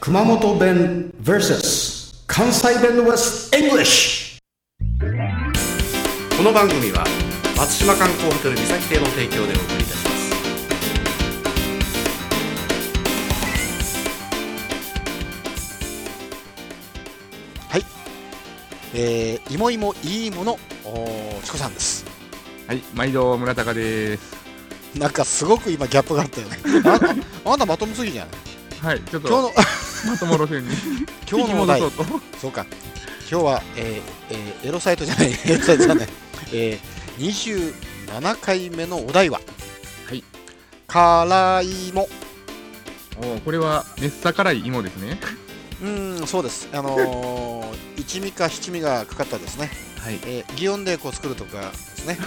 熊本弁 vs 関西弁 West English この番組は松島観光ホテル三崎邸の提供でお送りいたします。えー、いもいもいいものおチコさんです。はい、毎度村高です。なんかすごく今ギャップがあったよね。あああなたまともすぎじゃない？はい、ちょっと。今日のまとも路線に。今日のお題。そうか。今日は、えーえーエロサイトじゃない。エロサイトじゃない、えー、27回目のお題は？はい。辛いも。おーこれは熱さ辛い芋ですね。うーんそうです。あのー、一味か七味がかかったですね、はい。えー、祇園でこう作るとかですね。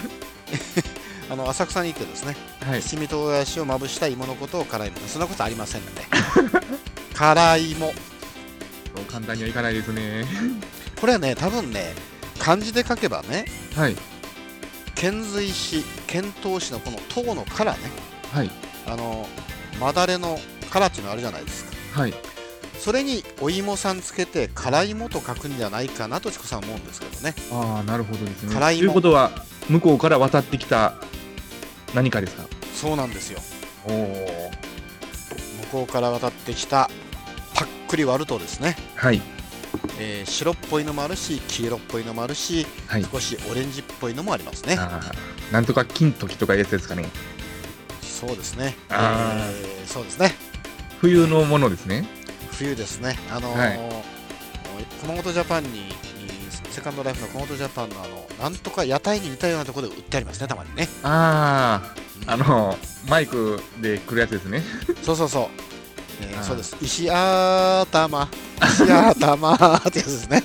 あの浅草に行ってですね。はい。七味唐辛子をまぶした芋のことを辛いも。そんなことありませんので辛いも簡単にはいかないですね。これはね多分ね漢字で書けばねはい。遣隋使遣唐使のこの唐の辛ねはい。あのまだれの辛っていうのあるじゃないですかはい。それにお芋さんつけて辛いもと書くんじゃないかなとチコさん思うんですけどねああ、なるほどですね。辛い芋ということは、向こうから渡ってきた何かですか？そうなんですよおお。向こうから渡ってきたパックリ割るとですね、はい。えー白っぽいのもあるし黄色っぽいのもあるしはい。少しオレンジっぽいのもありますねなんとか金時とかいうやつですかね。そうですね。あーえーそうですね。冬のものですね。冬ですね。あのーはい熊本ジャパンにセカンドライフの熊本ジャパンのあのなんとか屋台に似たようなところで売ってありますね。たまにね。あうんあ、あの、マイクで来るやつですね。そうそうそう。えーそうです。石頭 石頭ってやつですね。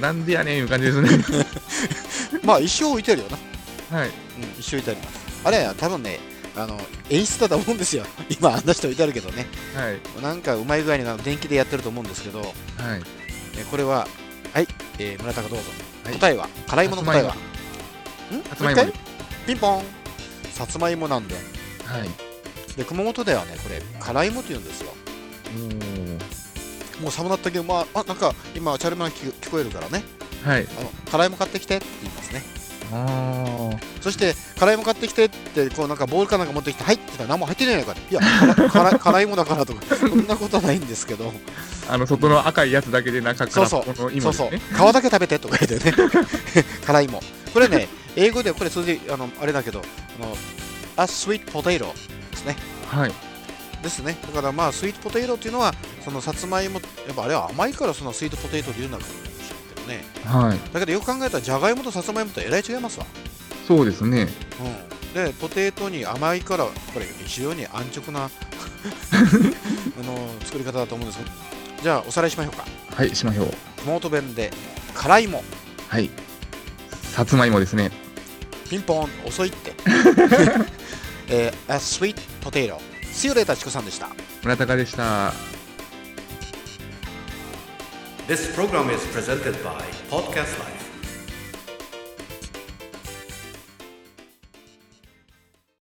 なんでやねんいう感じですね。まあ一生置いてるよな。はい。うん、一生置いてあります。あれ多分ね。あの演出だと思うんですよ。今あんな人置いてあるけどね。はい。なんかうまい具合にあの電気でやってると思うんですけど、はい。えーこれは、はい、えー村高どうぞ。はい答えは、辛いもの答えは？ん？さつまいもピンポン。さつまいもなんで。はい。で、熊本ではね、これ、辛いもと言うんですよ。おもう寒なったけど、まあ、あなんか今、チャルマン聞聞こえるからね、ーはい。あの辛いも買ってきてって言いますね。あそして、辛いも買ってきてって、こうなんかボールかなんか持ってきて、入ってたら何も入ってないから、いや、辛辛 辛いもだからとか、そんなことはないんですけど、あ。あの外の赤いやつだけで中からそうそうこのそうそう皮だけ食べてとか言ってね、辛いも。これね、英語ではこれ数字、あのあれだけど、あの a sweet potato ね。はい。ですね。だからまあ、スイートポテトっていうのは、そのさつまいも、やっぱあれは甘いからそのスイートポテトって言うんだけどね。はい。だけどよく考えたら、じゃがいもとさつまいもとえらい違いますわ。そうですね。うん。で、ポテトに甘いから、これ非常に安直な あの作り方だと思うんですけど、じゃあおさらいしましょうか。はい、しましょう。熊本弁で、辛いも、はい。さつまいもですね。ピンポン、遅いって。えー、a sweet potato。See you later, チコさんでした。村高でした。This program is presented by Podcast Life